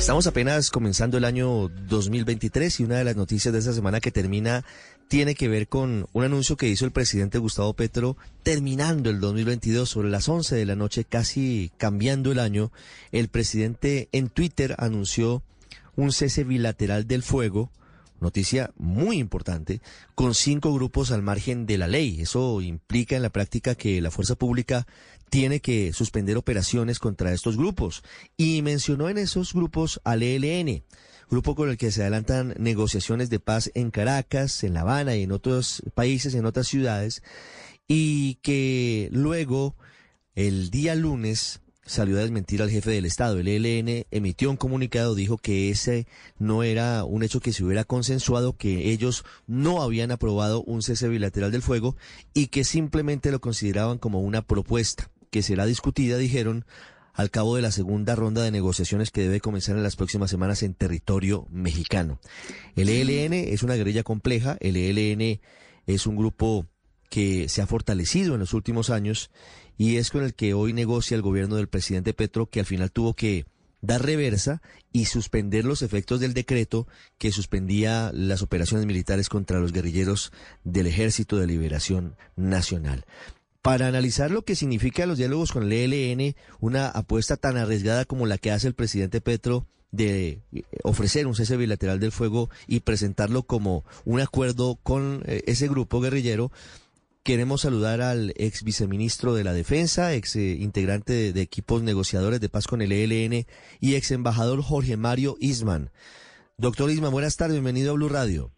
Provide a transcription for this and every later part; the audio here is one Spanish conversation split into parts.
Estamos apenas comenzando el año 2023 y una de las noticias de esta semana que termina tiene que ver con un anuncio que hizo el presidente Gustavo Petro terminando el 2022 sobre las 11 de la noche, casi cambiando el año. El presidente en Twitter anunció un cese bilateral del fuego noticia muy importante, con cinco grupos al margen de la ley. Eso implica en la práctica que la fuerza pública tiene que suspender operaciones contra estos grupos. Y mencionó en esos grupos al ELN, grupo con el que se adelantan negociaciones de paz en Caracas, en La Habana y en otros países, en otras ciudades, y que luego, el día lunes, salió a desmentir al jefe del Estado. El ELN emitió un comunicado, dijo que ese no era un hecho que se hubiera consensuado, que ellos no habían aprobado un cese bilateral del fuego y que simplemente lo consideraban como una propuesta que será discutida, dijeron, al cabo de la segunda ronda de negociaciones que debe comenzar en las próximas semanas en territorio mexicano. El ELN es una guerrilla compleja, el ELN es un grupo que se ha fortalecido en los últimos años y es con el que hoy negocia el gobierno del presidente Petro, que al final tuvo que dar reversa y suspender los efectos del decreto que suspendía las operaciones militares contra los guerrilleros del Ejército de Liberación Nacional. Para analizar lo que significa los diálogos con el ELN, una apuesta tan arriesgada como la que hace el presidente Petro de ofrecer un cese bilateral del fuego y presentarlo como un acuerdo con eh, ese grupo guerrillero, Queremos saludar al ex viceministro de la Defensa, ex eh, integrante de, equipos negociadores de paz con el ELN y ex embajador Jorge Mario Isman. Doctor Isman, buenas tardes, bienvenido a Blue Radio.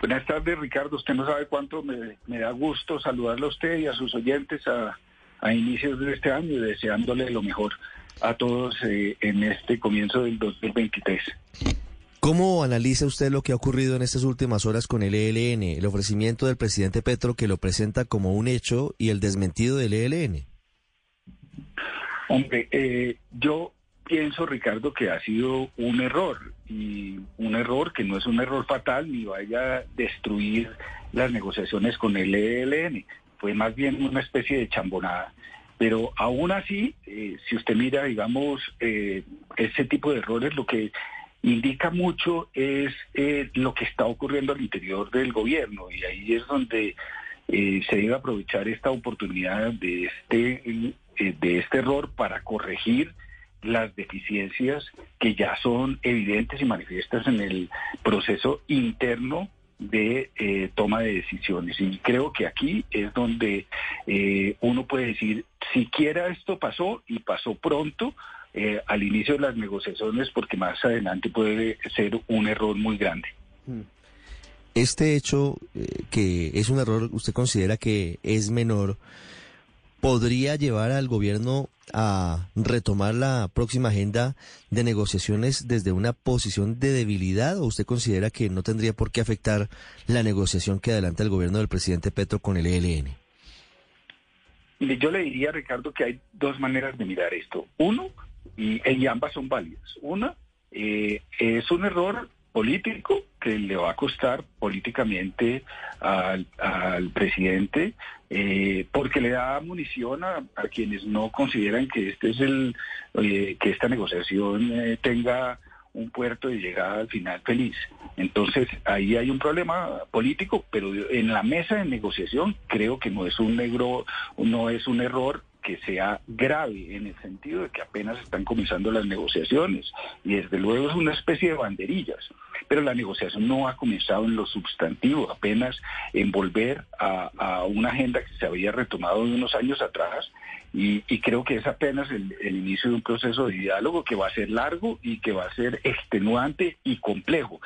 Buenas tardes, Ricardo. Usted no sabe cuánto me, da gusto saludarle a usted y a sus oyentes a, inicios de este año y deseándole lo mejor a todos eh, en este comienzo del 2023. ¿Cómo analiza usted lo que ha ocurrido en estas últimas horas con el ELN, el ofrecimiento del presidente Petro que lo presenta como un hecho y el desmentido del ELN? Hombre, eh, yo pienso, Ricardo, que ha sido un error y un error que no es un error fatal ni vaya a destruir las negociaciones con el ELN. Fue más bien una especie de chambonada. Pero aún así, eh, si usted mira, digamos, eh, ese tipo de errores, lo que indica mucho es eh, lo que está ocurriendo al interior del gobierno y ahí es donde eh, se debe aprovechar esta oportunidad de este, eh, de este error para corregir las deficiencias que ya son evidentes y manifiestas en el proceso interno de toma de decisiones. Y creo que aquí es donde uno puede decir, siquiera esto pasó y pasó pronto, eh, al inicio de las negociaciones porque más adelante puede ser un error muy grande. Mm. Este hecho, eh, que es un error, usted considera que es menor, podría llevar al gobierno a retomar la próxima agenda de negociaciones desde una posición de debilidad o usted considera que no tendría por qué afectar la negociación que adelanta el gobierno del presidente Petro con el ELN? Yo le diría, Ricardo, que hay dos maneras de mirar esto. Uno, y, ambas son válidas. Una, eh, es un error político que le va a costar políticamente al, presidente eh, porque le da munición a, quienes no consideran que este es el eh, que esta negociación tenga un puerto de llegada al final feliz. Entonces ahí hay un problema político, pero en la mesa de negociación creo que no es un negro, no es un error que sea grave en el sentido de que apenas están comenzando las negociaciones y desde luego es una especie de banderillas, pero la negociación no ha comenzado en lo sustantivo, apenas en volver a, una agenda que se había retomado unos años atrás y, creo que es apenas el, inicio de un proceso de diálogo que va a ser largo y que va a ser extenuante y complejo.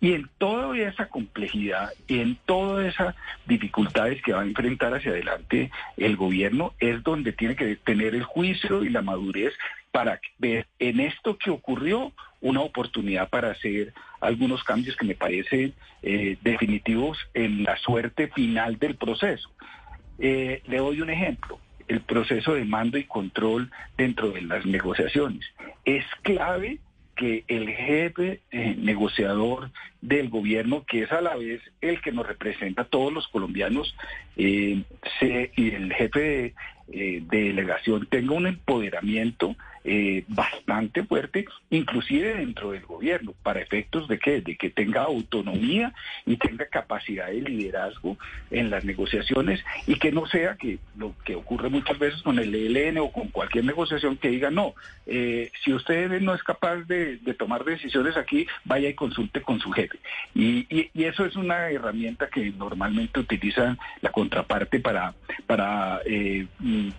Y en toda esa complejidad y en todas esas dificultades que va a enfrentar hacia adelante el gobierno es donde tiene que tener el juicio y la madurez para ver en esto que ocurrió una oportunidad para hacer algunos cambios que me parecen eh, definitivos en la suerte final del proceso. Eh, le doy un ejemplo el proceso de mando y control dentro de las negociaciones. Es clave que el jefe eh, negociador del gobierno, que es a la vez el que nos representa a todos los colombianos, eh, y el jefe de, eh, de, delegación tenga un empoderamiento eh, bastante fuerte, inclusive dentro del gobierno, para efectos de que, de que tenga autonomía y tenga capacidad de liderazgo en las negociaciones y que no sea que lo que ocurre muchas veces con el ELN o con cualquier negociación que diga no, eh, si usted no es capaz de, tomar decisiones aquí, vaya y consulte con su jefe. Y, y, eso es una herramienta que normalmente utilizan la contraparte para, para eh,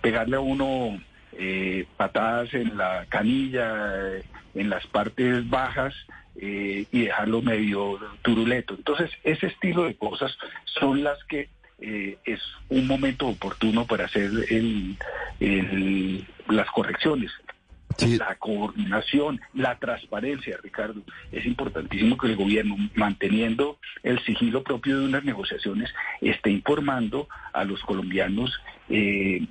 pegarle a uno eh, patadas en la canilla, en las partes bajas eh, y dejarlo medio turuleto. Entonces, ese estilo de cosas son las que eh, es un momento oportuno para hacer las correcciones. La coordinación, la transparencia, Ricardo. Es importantísimo que el gobierno, manteniendo el sigilo propio de unas negociaciones, esté informando a los colombianos eh,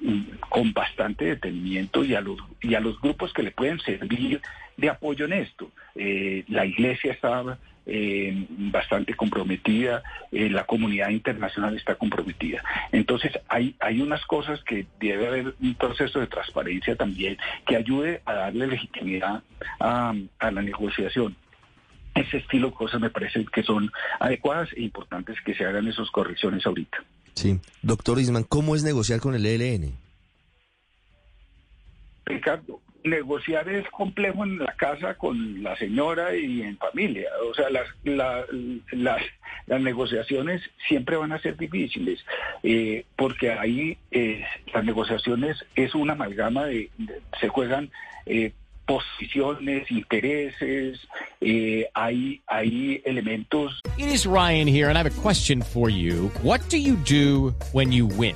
con bastante detenimiento y a los y a los grupos que le pueden servir de apoyo en esto. Eh, la Iglesia está eh, bastante comprometida, eh, la comunidad internacional está comprometida. Entonces hay, hay unas cosas que debe haber un proceso de transparencia también que ayude a darle legitimidad a, a la negociación ese estilo de cosas me parece que son adecuadas e importantes que se hagan esas correcciones ahorita. Sí. Doctor Isman, ¿cómo es negociar con el ELN? Ricardo, negociar es complejo en la casa con la señora y en familia. O sea, las, las, las negociaciones siempre van a ser difíciles, eh, porque ahí eh, las negociaciones es una amalgama de, se juegan eh, posiciones, intereses, hay, hay elementos. It is Ryan here, and I have a question for you. What do you do when you win?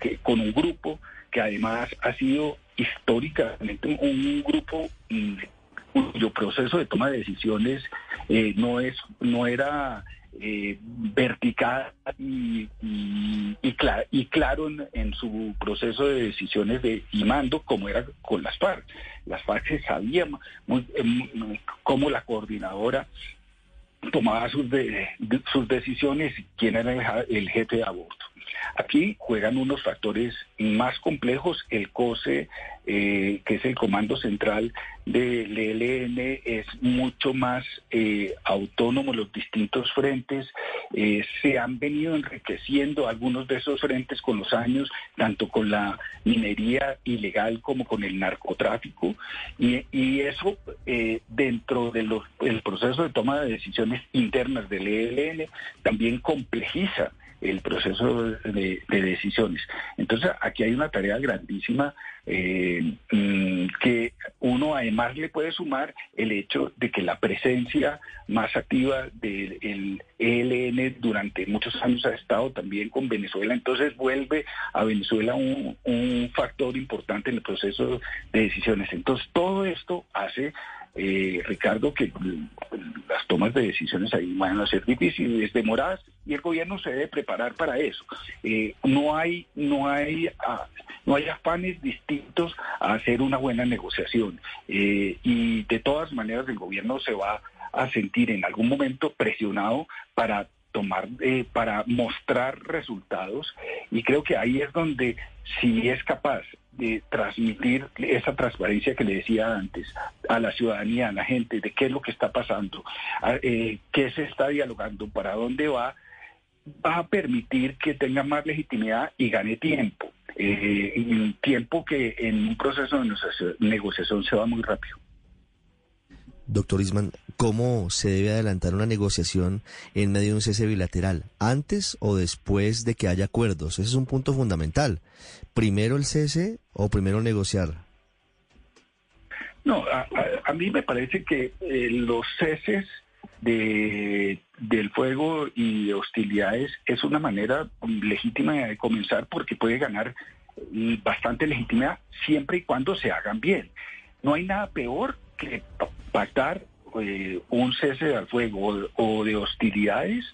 que, con un grupo que además ha sido históricamente un grupo mm, cuyo proceso de toma de decisiones eh, no es no era eh, vertical y, claro en, su proceso de decisiones de y mando como era con las FARC. Las FARC se sabía muy, eh, cómo la coordinadora tomaba sus, sus decisiones y quién era el jefe de aborto. Aquí juegan unos factores más complejos. El COSE, eh, que es el Comando Central del ELN, es mucho más eh, autónomo. Los distintos frentes eh, se han venido enriqueciendo algunos de esos frentes con los años, tanto con la minería ilegal como con el narcotráfico. Y, eso dentro del proceso de toma de decisiones internas del ELN también complejiza el proceso de, decisiones. Entonces, aquí hay una tarea grandísima eh, mm, que uno además le puede sumar el hecho de que la presencia más activa del ELN durante muchos años ha estado también con Venezuela, entonces vuelve a Venezuela un, un factor importante en el proceso de decisiones. Entonces, todo esto hace eh, Ricardo, que las tomas de decisiones ahí van a ser difíciles, demoradas, y el gobierno se debe preparar para eso. Eh, no hay, no hay, ah, no hay afanes distintos a hacer una buena negociación, eh, y de todas maneras el gobierno se va a sentir en algún momento presionado para tomar, eh, para mostrar resultados y creo que ahí es donde si es capaz de transmitir esa transparencia que le decía antes a la ciudadanía, a la gente, de qué es lo que está pasando, eh, qué se está dialogando, para dónde va, va a permitir que tenga más legitimidad y gane tiempo. Eh, tiempo que en un proceso de negociación se va muy rápido. Doctor Isman, ¿cómo se debe adelantar una negociación en medio de un cese bilateral? ¿Antes o después de que haya acuerdos? Ese es un punto fundamental. ¿Primero el cese o primero negociar? No, a, mí me parece que eh, los ceses de, del fuego y de hostilidades es una manera legítima de comenzar porque puede ganar mm, bastante legitimidad siempre y cuando se hagan bien. no hay nada peor que pactar eh, un cese al fuego o, de hostilidades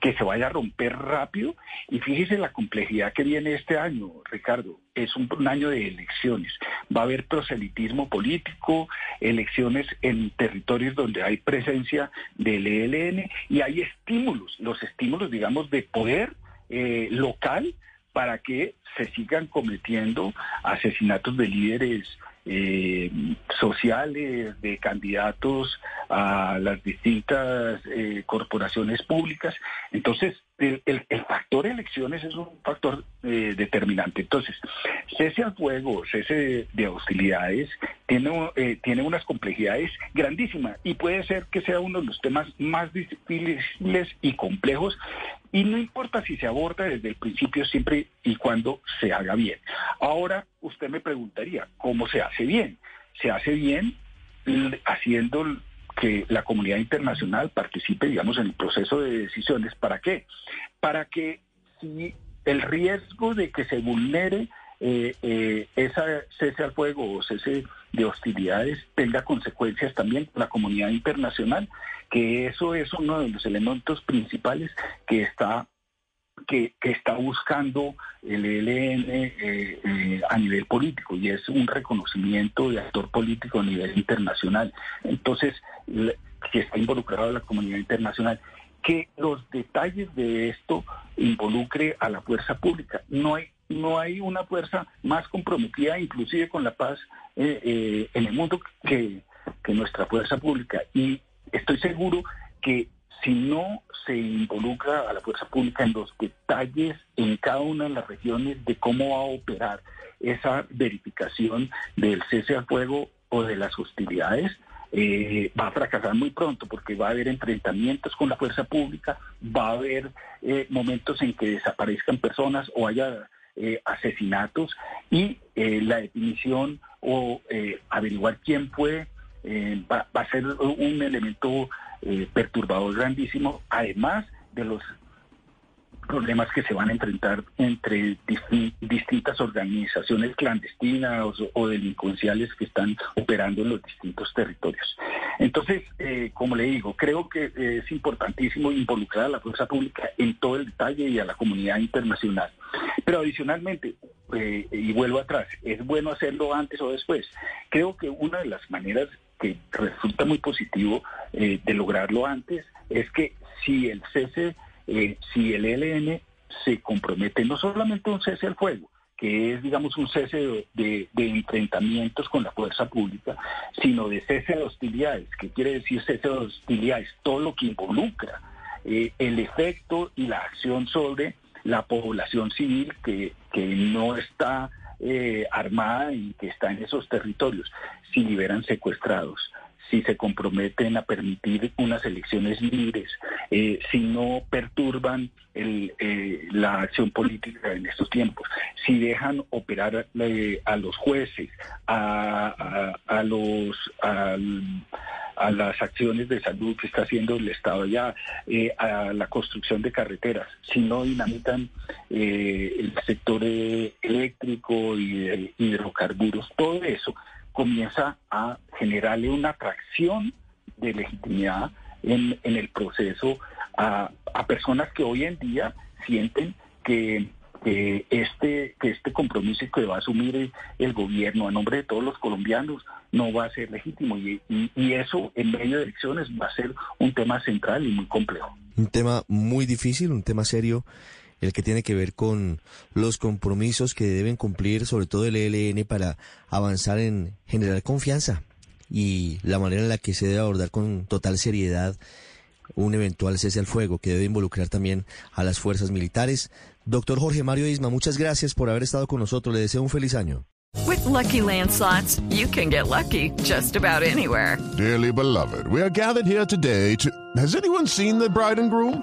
que se vaya a romper rápido. Y fíjese la complejidad que viene este año, Ricardo. Es un, año de elecciones. Va a haber proselitismo político, elecciones en territorios donde hay presencia del ELN y hay estímulos, los estímulos, digamos, de poder eh, local para que se sigan cometiendo asesinatos de líderes eh, sociales, de candidatos a las distintas eh, corporaciones públicas. Entonces, el, factor elecciones es un factor eh, determinante. Entonces, cese al fuego, cese de, hostilidades, tiene, eh, tiene unas complejidades grandísimas y puede ser que sea uno de los temas más difíciles y complejos y no importa si se aborda desde el principio siempre y cuando se haga bien. Ahora usted me preguntaría, ¿cómo se hace bien? Se hace bien haciendo que la comunidad internacional participe, digamos, en el proceso de decisiones. ¿Para qué? Para que si el riesgo de que se vulnere eh, eh, esa cese al fuego o cese de hostilidades tenga consecuencias también para la comunidad internacional, que eso es uno de los elementos principales que está que, está buscando el ELN eh, eh, a nivel político y es un reconocimiento de actor político a nivel internacional. Entonces, que está involucrado la comunidad internacional, que los detalles de esto involucre a la fuerza pública. No hay no hay una fuerza más comprometida, inclusive con la paz eh, en el mundo, que, que nuestra fuerza pública. Y estoy seguro que si no se involucra a la fuerza pública en los detalles en cada una de las regiones de cómo va a operar esa verificación del cese al fuego o de las hostilidades, eh, va a fracasar muy pronto porque va a haber enfrentamientos con la fuerza pública, va a haber eh, momentos en que desaparezcan personas o haya eh, asesinatos y la definición o averiguar quién fue va, a ser un elemento eh, perturbador grandísimo, además de los problemas que se van a enfrentar entre distintas organizaciones clandestinas o, delincuenciales que están operando en los distintos territorios. Entonces, eh, como le digo, creo que es importantísimo involucrar a la fuerza pública en todo el detalle y a la comunidad internacional. Pero adicionalmente, eh, y vuelvo atrás, es bueno hacerlo antes o después. Creo que una de las maneras que resulta muy positivo eh, de lograrlo antes es que si el cese, eh, si el ELN se compromete no solamente un cese al fuego, que es, digamos, un cese de, enfrentamientos con la fuerza pública, sino de cese de hostilidades. ¿Qué quiere decir cese de hostilidades? Todo lo que involucra eh, el efecto y la acción sobre la población civil que, que no está eh, armada y que está en esos territorios, si liberan secuestrados, si se comprometen a permitir unas elecciones libres, eh, si no perturban eh, la acción política en estos tiempos, si dejan operar a los jueces, a, los a las acciones de salud que está haciendo el Estado ya, eh, a la construcción de carreteras, si no dinamitan eh, el sector eh, eléctrico y de hidrocarburos, todo eso comienza a generarle una atracción de legitimidad en, en el proceso a, a personas que hoy en día sienten que que este, que este compromiso que va a asumir el, gobierno a nombre de todos los colombianos no va a ser legítimo y, y, eso en medio de elecciones va a ser un tema central y muy complejo. Un tema muy difícil, un tema serio el que tiene que ver con los compromisos que deben cumplir, sobre todo el ELN, para avanzar en generar confianza y la manera en la que se debe abordar con total seriedad un eventual cese al fuego que debe involucrar también a las fuerzas militares. Doctor Jorge Mario Isma, muchas gracias por haber estado con nosotros. Le deseo un feliz año. With lucky landslots, you can get lucky just about anywhere. Dearly beloved, we are gathered here today to. Has anyone seen the bride and groom?